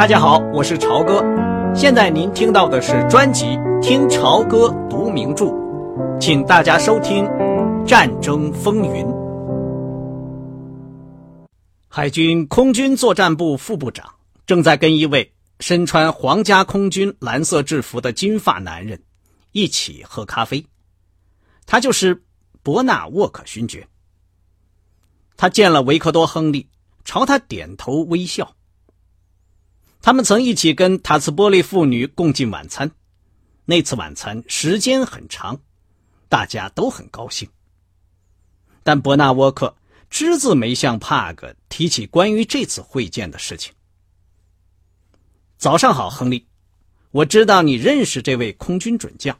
大家好，我是朝哥。现在您听到的是专辑《听朝歌读名著》，请大家收听《战争风云》。海军空军作战部副部长正在跟一位身穿皇家空军蓝色制服的金发男人一起喝咖啡，他就是伯纳沃克勋爵。他见了维克多·亨利，朝他点头微笑。他们曾一起跟塔斯波利妇女共进晚餐，那次晚餐时间很长，大家都很高兴。但伯纳沃克只字没向帕格提起关于这次会见的事情。早上好，亨利，我知道你认识这位空军准将。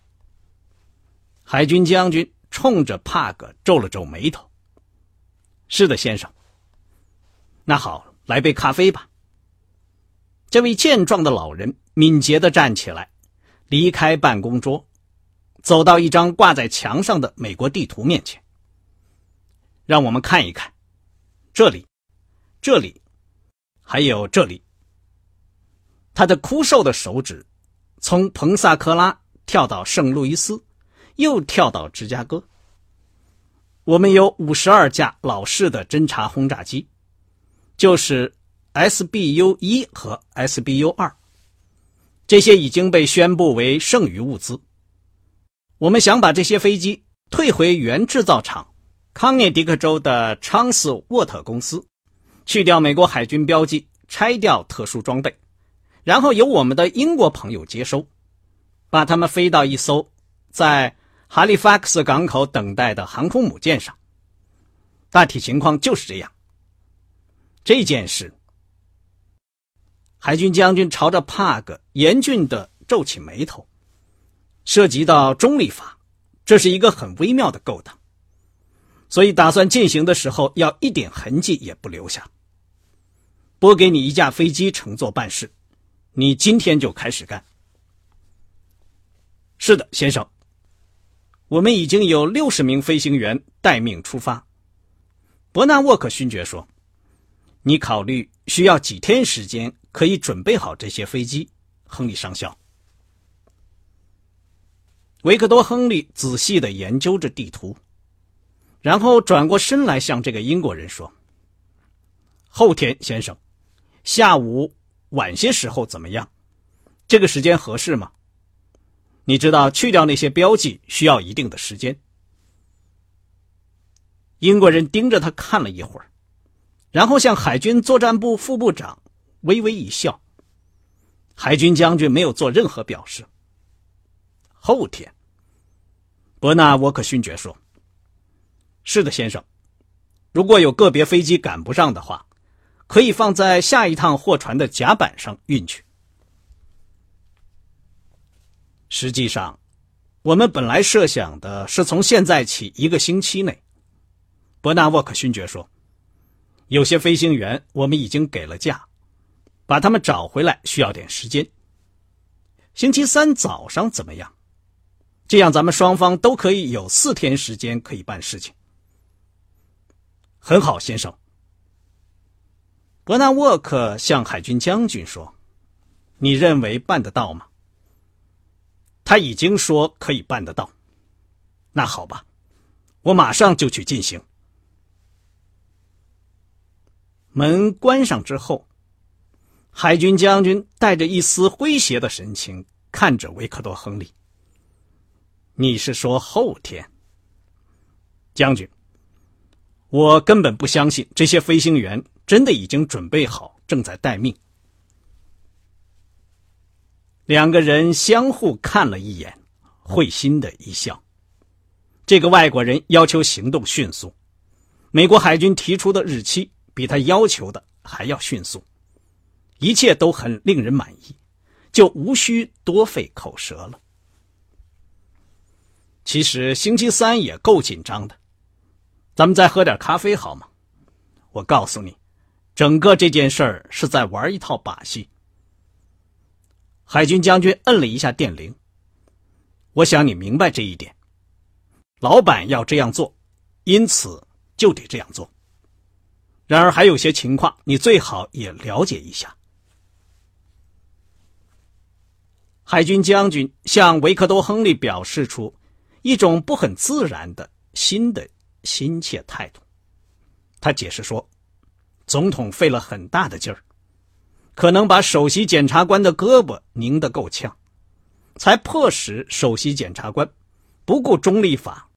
海军将军冲着帕格皱了皱眉头。是的，先生。那好，来杯咖啡吧。这位健壮的老人敏捷的站起来，离开办公桌，走到一张挂在墙上的美国地图面前。让我们看一看，这里，这里，还有这里。他的枯瘦的手指从彭萨科拉跳到圣路易斯，又跳到芝加哥。我们有五十二架老式的侦察轰炸机，就是。SBU 一和 SBU 二，这些已经被宣布为剩余物资。我们想把这些飞机退回原制造厂——康涅狄克州的昌斯沃特公司，去掉美国海军标记，拆掉特殊装备，然后由我们的英国朋友接收，把它们飞到一艘在哈利法克斯港口等待的航空母舰上。大体情况就是这样。这件事。海军将军朝着帕格严峻地皱起眉头。涉及到中立法，这是一个很微妙的勾当，所以打算进行的时候要一点痕迹也不留下。拨给你一架飞机乘坐办事，你今天就开始干。是的，先生。我们已经有六十名飞行员待命出发。伯纳沃克勋爵说：“你考虑需要几天时间？”可以准备好这些飞机，亨利上校。维克多·亨利仔细的研究着地图，然后转过身来向这个英国人说：“后天，先生，下午晚些时候怎么样？这个时间合适吗？你知道，去掉那些标记需要一定的时间。”英国人盯着他看了一会儿，然后向海军作战部副部长。微微一笑，海军将军没有做任何表示。后天，伯纳沃克勋爵说：“是的，先生，如果有个别飞机赶不上的话，可以放在下一趟货船的甲板上运去。实际上，我们本来设想的是从现在起一个星期内。”伯纳沃克勋爵说：“有些飞行员我们已经给了假。”把他们找回来需要点时间。星期三早上怎么样？这样咱们双方都可以有四天时间可以办事情。很好，先生。伯纳沃克向海军将军说：“你认为办得到吗？”他已经说可以办得到。那好吧，我马上就去进行。门关上之后。海军将军带着一丝诙谐的神情看着维克多·亨利。你是说后天，将军？我根本不相信这些飞行员真的已经准备好，正在待命。两个人相互看了一眼，会心的一笑。这个外国人要求行动迅速，美国海军提出的日期比他要求的还要迅速。一切都很令人满意，就无需多费口舌了。其实星期三也够紧张的，咱们再喝点咖啡好吗？我告诉你，整个这件事儿是在玩一套把戏。海军将军摁了一下电铃。我想你明白这一点，老板要这样做，因此就得这样做。然而还有些情况，你最好也了解一下。海军将军向维克多·亨利表示出一种不很自然的新的亲切态度。他解释说，总统费了很大的劲儿，可能把首席检察官的胳膊拧得够呛，才迫使首席检察官不顾中立法，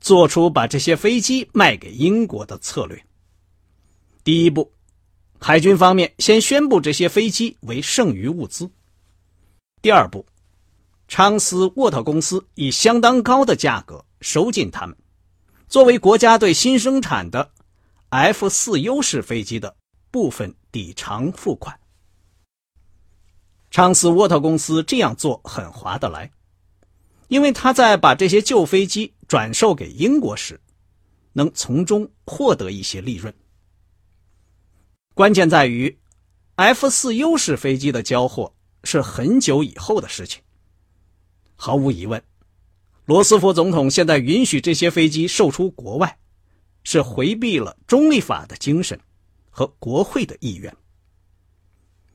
做出把这些飞机卖给英国的策略。第一步，海军方面先宣布这些飞机为剩余物资。第二步，昌斯沃特公司以相当高的价格收进他们，作为国家队新生产的。F 四 U 式飞机的部分抵偿付款。昌斯沃特公司这样做很划得来，因为他在把这些旧飞机转售给英国时，能从中获得一些利润。关键在于，F 四 U 式飞机的交货是很久以后的事情。毫无疑问，罗斯福总统现在允许这些飞机售出国外。是回避了中立法的精神和国会的意愿，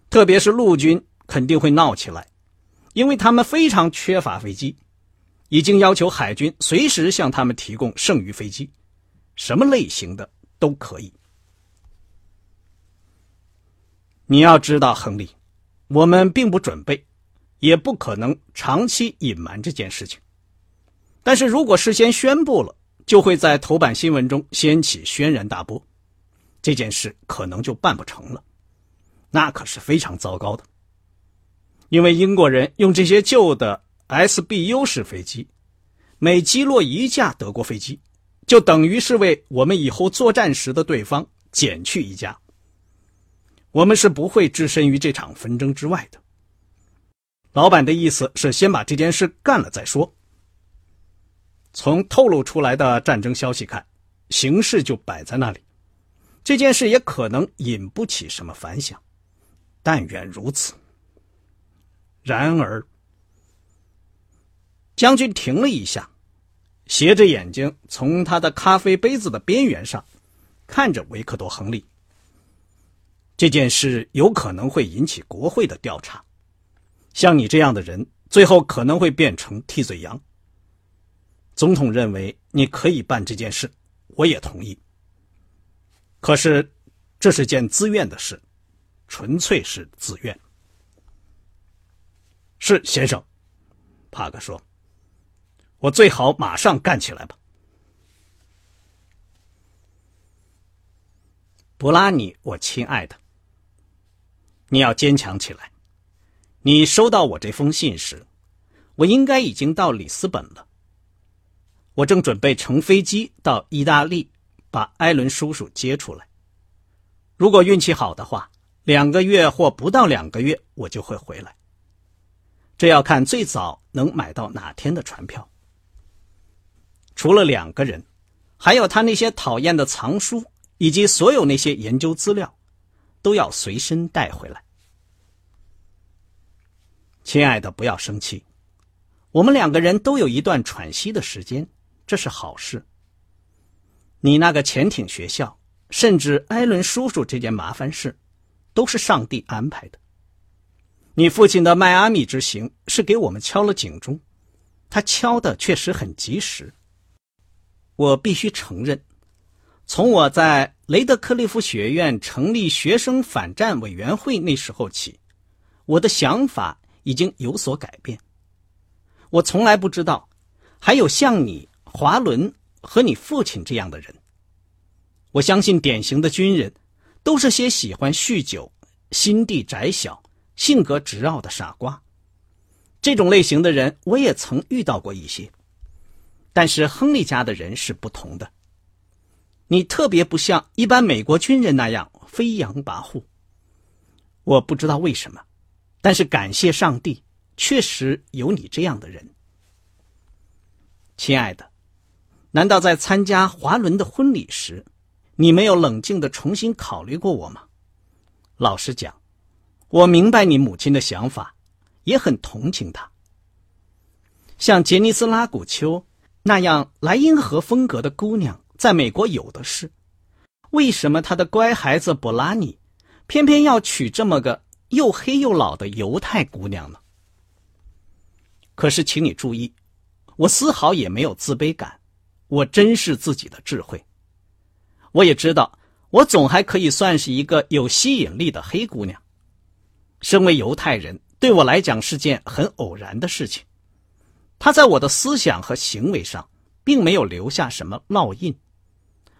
特别是陆军肯定会闹起来，因为他们非常缺乏飞机，已经要求海军随时向他们提供剩余飞机，什么类型的都可以。你要知道，亨利，我们并不准备，也不可能长期隐瞒这件事情，但是如果事先宣布了。就会在头版新闻中掀起轩然大波，这件事可能就办不成了，那可是非常糟糕的。因为英国人用这些旧的 SBU 式飞机，每击落一架德国飞机，就等于是为我们以后作战时的对方减去一架。我们是不会置身于这场纷争之外的。老板的意思是先把这件事干了再说。从透露出来的战争消息看，形势就摆在那里。这件事也可能引不起什么反响，但愿如此。然而，将军停了一下，斜着眼睛从他的咖啡杯子的边缘上看着维克多·亨利。这件事有可能会引起国会的调查，像你这样的人，最后可能会变成替罪羊。总统认为你可以办这件事，我也同意。可是，这是件自愿的事，纯粹是自愿。是先生，帕克说：“我最好马上干起来吧。”布拉尼，我亲爱的，你要坚强起来。你收到我这封信时，我应该已经到里斯本了。我正准备乘飞机到意大利，把艾伦叔叔接出来。如果运气好的话，两个月或不到两个月，我就会回来。这要看最早能买到哪天的船票。除了两个人，还有他那些讨厌的藏书，以及所有那些研究资料，都要随身带回来。亲爱的，不要生气，我们两个人都有一段喘息的时间。这是好事。你那个潜艇学校，甚至艾伦叔叔这件麻烦事，都是上帝安排的。你父亲的迈阿密之行是给我们敲了警钟，他敲的确实很及时。我必须承认，从我在雷德克利夫学院成立学生反战委员会那时候起，我的想法已经有所改变。我从来不知道，还有像你。华伦和你父亲这样的人，我相信典型的军人都是些喜欢酗酒、心地窄小、性格直傲的傻瓜。这种类型的人我也曾遇到过一些，但是亨利家的人是不同的。你特别不像一般美国军人那样飞扬跋扈。我不知道为什么，但是感谢上帝，确实有你这样的人，亲爱的。难道在参加华伦的婚礼时，你没有冷静的重新考虑过我吗？老实讲，我明白你母亲的想法，也很同情她。像杰尼斯拉古丘那样莱茵河风格的姑娘，在美国有的是。为什么他的乖孩子博拉尼，偏偏要娶这么个又黑又老的犹太姑娘呢？可是，请你注意，我丝毫也没有自卑感，我珍视自己的智慧。我也知道，我总还可以算是一个有吸引力的黑姑娘。身为犹太人，对我来讲是件很偶然的事情。他在我的思想和行为上，并没有留下什么烙印。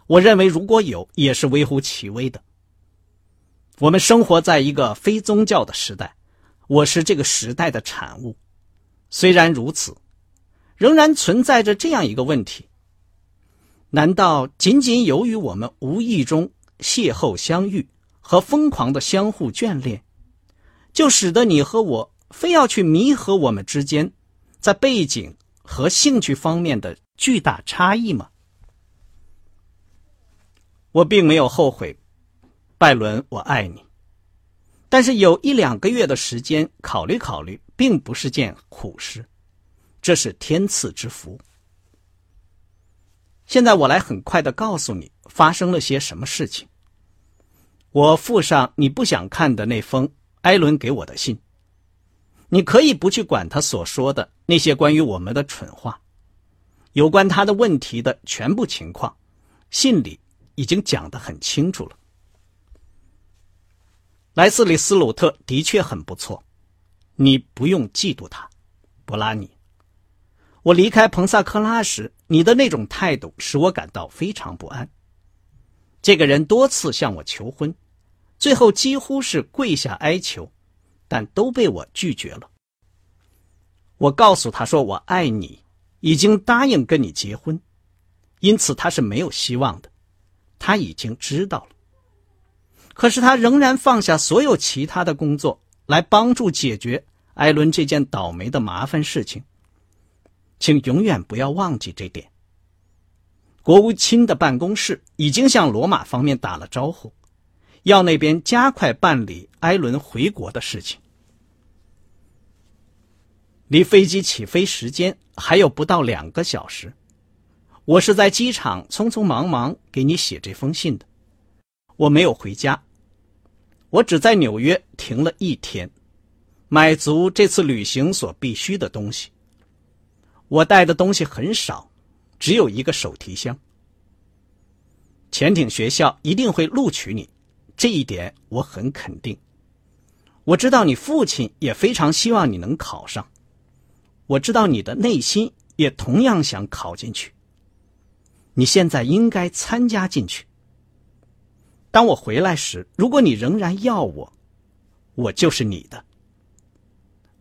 我认为，如果有，也是微乎其微的。我们生活在一个非宗教的时代，我是这个时代的产物。虽然如此，仍然存在着这样一个问题：难道仅仅由于我们无意中邂逅相遇和疯狂的相互眷恋，就使得你和我非要去弥合我们之间在背景和兴趣方面的巨大差异吗？我并没有后悔，拜伦，我爱你。但是有一两个月的时间考虑考虑，并不是件苦事，这是天赐之福。现在我来很快的告诉你发生了些什么事情。我附上你不想看的那封艾伦给我的信。你可以不去管他所说的那些关于我们的蠢话，有关他的问题的全部情况，信里。已经讲得很清楚了。莱斯里斯鲁特的确很不错，你不用嫉妒他，博拉尼。我离开彭萨克拉时，你的那种态度使我感到非常不安。这个人多次向我求婚，最后几乎是跪下哀求，但都被我拒绝了。我告诉他说我爱你，已经答应跟你结婚，因此他是没有希望的。他已经知道了，可是他仍然放下所有其他的工作来帮助解决艾伦这件倒霉的麻烦事情。请永远不要忘记这点。国务卿的办公室已经向罗马方面打了招呼，要那边加快办理艾伦回国的事情。离飞机起飞时间还有不到两个小时。我是在机场匆匆忙忙给你写这封信的，我没有回家，我只在纽约停了一天，买足这次旅行所必须的东西。我带的东西很少，只有一个手提箱。潜艇学校一定会录取你，这一点我很肯定。我知道你父亲也非常希望你能考上，我知道你的内心也同样想考进去。你现在应该参加进去。当我回来时，如果你仍然要我，我就是你的。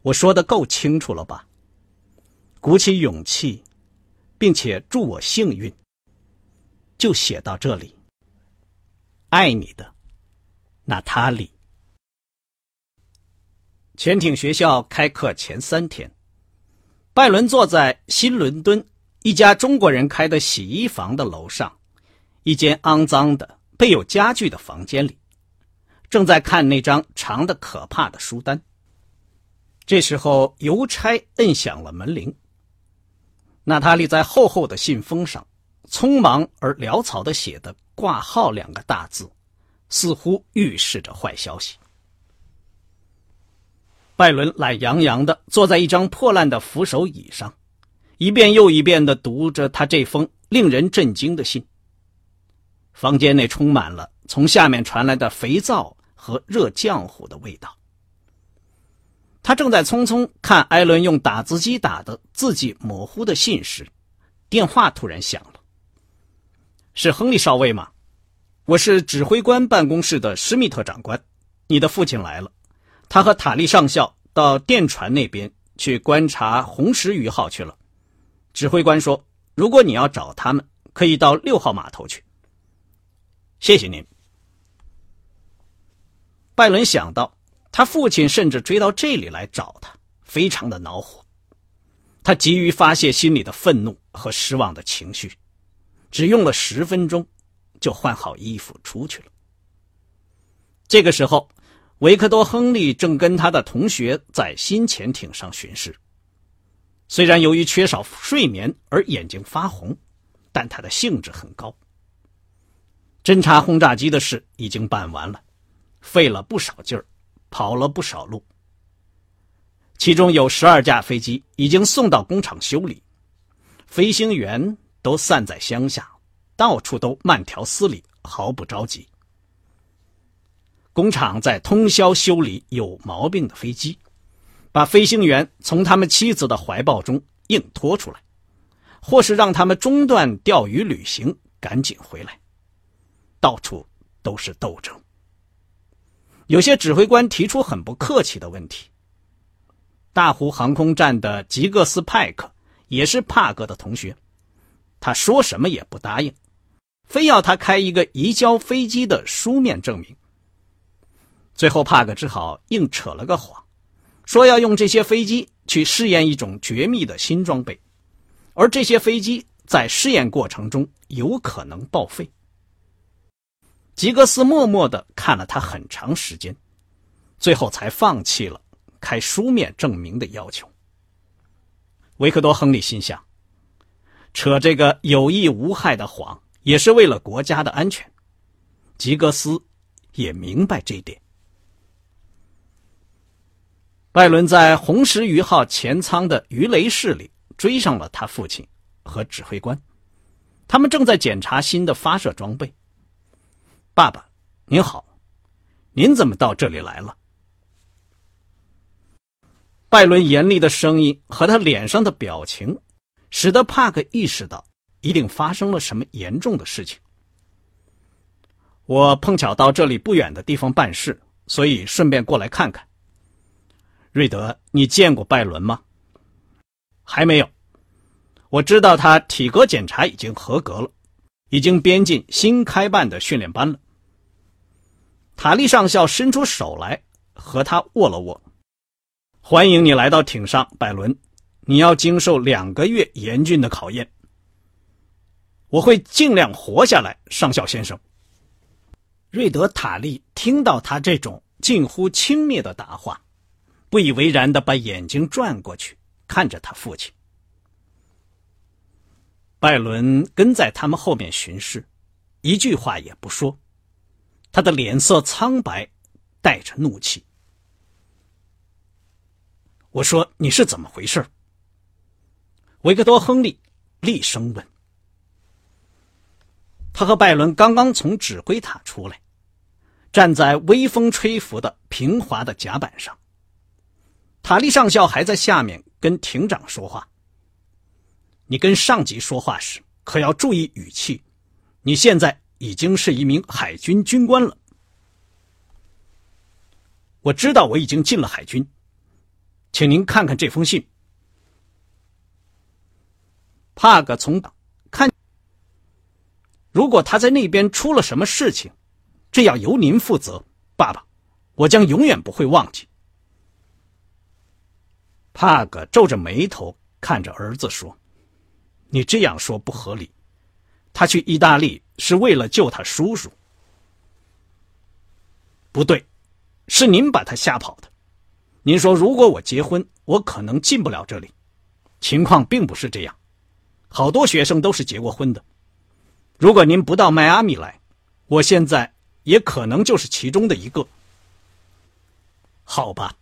我说的够清楚了吧？鼓起勇气，并且祝我幸运。就写到这里。爱你的，娜塔莉。潜艇学校开课前三天，拜伦坐在新伦敦。一家中国人开的洗衣房的楼上，一间肮脏的、备有家具的房间里，正在看那张长的可怕的书单。这时候，邮差摁响了门铃。娜塔莉在厚厚的信封上，匆忙而潦草的写的“挂号”两个大字，似乎预示着坏消息。拜伦懒洋洋的坐在一张破烂的扶手椅上。一遍又一遍的读着他这封令人震惊的信。房间内充满了从下面传来的肥皂和热浆糊的味道。他正在匆匆看艾伦用打字机打的字迹模糊的信时，电话突然响了。是亨利少尉吗？我是指挥官办公室的施密特长官。你的父亲来了，他和塔利上校到电船那边去观察红石鱼号去了。指挥官说：“如果你要找他们，可以到六号码头去。”谢谢您。拜伦想到，他父亲甚至追到这里来找他，非常的恼火。他急于发泄心里的愤怒和失望的情绪，只用了十分钟，就换好衣服出去了。这个时候，维克多·亨利正跟他的同学在新潜艇上巡视。虽然由于缺少睡眠而眼睛发红，但他的兴致很高。侦察轰炸机的事已经办完了，费了不少劲儿，跑了不少路。其中有十二架飞机已经送到工厂修理，飞行员都散在乡下，到处都慢条斯理，毫不着急。工厂在通宵修理有毛病的飞机，把飞行员从他们妻子的怀抱中硬拖出来，或是让他们中断钓鱼旅行，赶紧回来。到处都是斗争。有些指挥官提出很不客气的问题。大湖航空站的吉格斯派克也是帕格的同学，他说什么也不答应，非要他开一个移交飞机的书面证明。最后，帕克只好硬扯了个谎，说要用这些飞机去试验一种绝密的新装备，而这些飞机在试验过程中有可能报废。吉格斯默默的看了他很长时间，最后才放弃了。开书面证明的要求。维克多·亨利心想：扯这个有益无害的谎，也是为了国家的安全。吉格斯也明白这一点。拜伦在红石鱼号前舱的鱼雷室里追上了他父亲和指挥官，他们正在检查新的发射装备。爸爸，您好，您怎么到这里来了？拜伦严厉的声音和他脸上的表情，使得帕克意识到一定发生了什么严重的事情。我碰巧到这里不远的地方办事，所以顺便过来看看。瑞德，你见过拜伦吗？还没有。我知道他体格检查已经合格了，已经编进新开办的训练班了。塔利上校伸出手来和他握了握。欢迎你来到艇上，拜伦。你要经受两个月严峻的考验。我会尽量活下来，上校先生。瑞德·塔利听到他这种近乎轻蔑的答话，不以为然的把眼睛转过去，看着他父亲。拜伦跟在他们后面巡视，一句话也不说，他的脸色苍白，带着怒气。我说：“你是怎么回事？”维克多·亨利厉声问。他和拜伦刚刚从指挥塔出来，站在微风吹拂的平滑的甲板上。塔利上校还在下面跟艇长说话。你跟上级说话时可要注意语气。你现在已经是一名海军军官了。我知道我已经进了海军。请您看看这封信。帕格从看，如果他在那边出了什么事情，这要由您负责，爸爸，我将永远不会忘记。帕格皱着眉头看着儿子说：“你这样说不合理。他去意大利是为了救他叔叔。不对，是您把他吓跑的。”您说，如果我结婚，我可能进不了这里。情况并不是这样，好多学生都是结过婚的。如果您不到迈阿密来，我现在也可能就是其中的一个。好吧，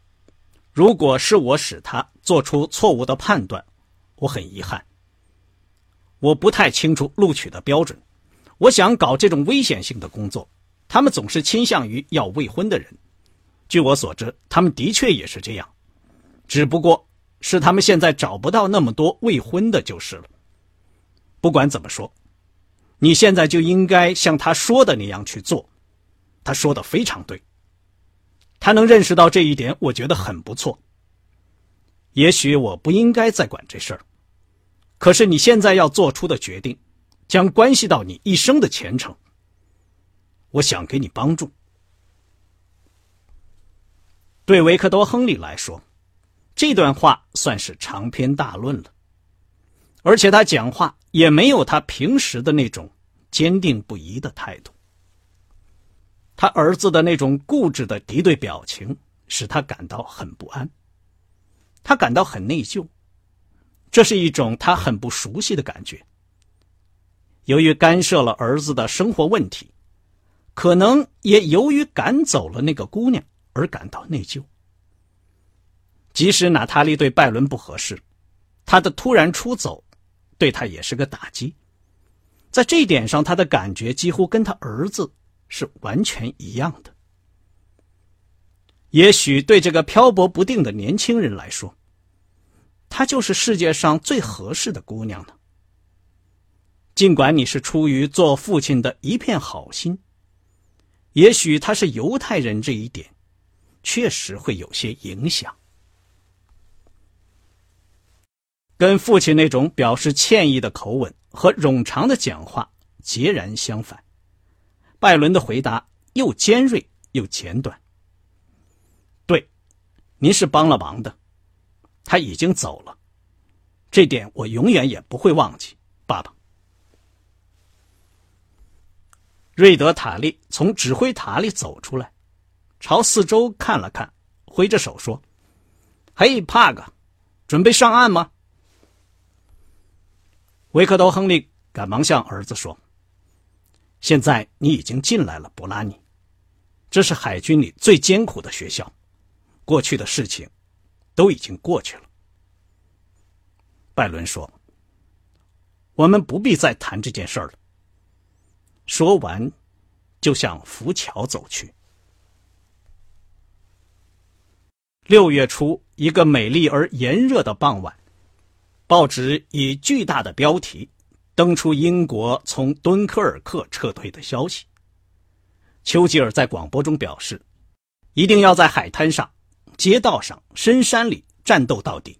如果是我使他做出错误的判断，我很遗憾。我不太清楚录取的标准。我想搞这种危险性的工作，他们总是倾向于要未婚的人。据我所知，他们的确也是这样，只不过是他们现在找不到那么多未婚的，就是了。不管怎么说，你现在就应该像他说的那样去做。他说的非常对，他能认识到这一点，我觉得很不错。也许我不应该再管这事儿，可是你现在要做出的决定，将关系到你一生的前程。我想给你帮助。对维克多·亨利来说，这段话算是长篇大论了，而且他讲话也没有他平时的那种坚定不移的态度。他儿子的那种固执的敌对表情使他感到很不安，他感到很内疚，这是一种他很不熟悉的感觉。由于干涉了儿子的生活问题，可能也由于赶走了那个姑娘。而感到内疚。即使娜塔莉对拜伦不合适，他的突然出走，对他也是个打击。在这一点上，他的感觉几乎跟他儿子是完全一样的。也许对这个漂泊不定的年轻人来说，她就是世界上最合适的姑娘呢。尽管你是出于做父亲的一片好心，也许他是犹太人这一点，确实会有些影响。跟父亲那种表示歉意的口吻和冗长的讲话截然相反，拜伦的回答又尖锐又简短。对，您是帮了忙的，他已经走了，这点我永远也不会忘记，爸爸。瑞德塔利从指挥塔里走出来，朝四周看了看，挥着手说：“嘿，帕格，准备上岸吗？”维克多·亨利赶忙向儿子说：“现在你已经进来了，布拉尼，这是海军里最艰苦的学校。过去的事情都已经过去了。”拜伦说：“我们不必再谈这件事了。”说完，就向浮桥走去。六月初，一个美丽而炎热的傍晚，报纸以巨大的标题登出英国从敦刻尔克撤退的消息。丘吉尔在广播中表示，一定要在海滩上、街道上、深山里战斗到底。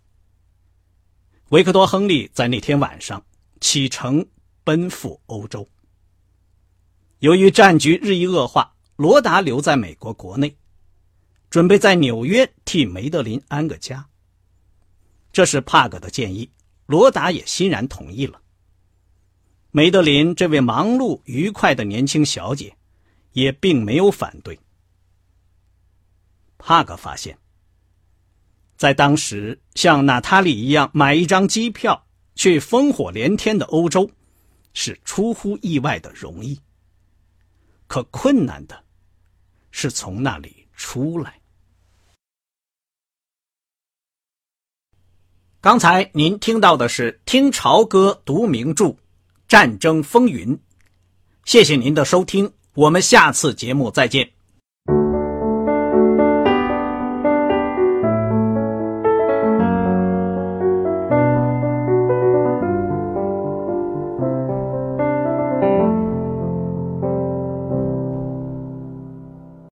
维克多·亨利在那天晚上启程奔赴欧洲。由于战局日益恶化，罗达留在美国国内，准备在纽约替梅德林安个家。这是帕格的建议，罗达也欣然同意了。梅德林这位忙碌愉快的年轻小姐，也并没有反对。帕格发现，在当时像娜塔莉一样买一张机票去烽火连天的欧洲，是出乎意外的容易。可困难的，是从那里出来。刚才您听到的是《听潮歌读名著：战争风云》，谢谢您的收听，我们下次节目再见。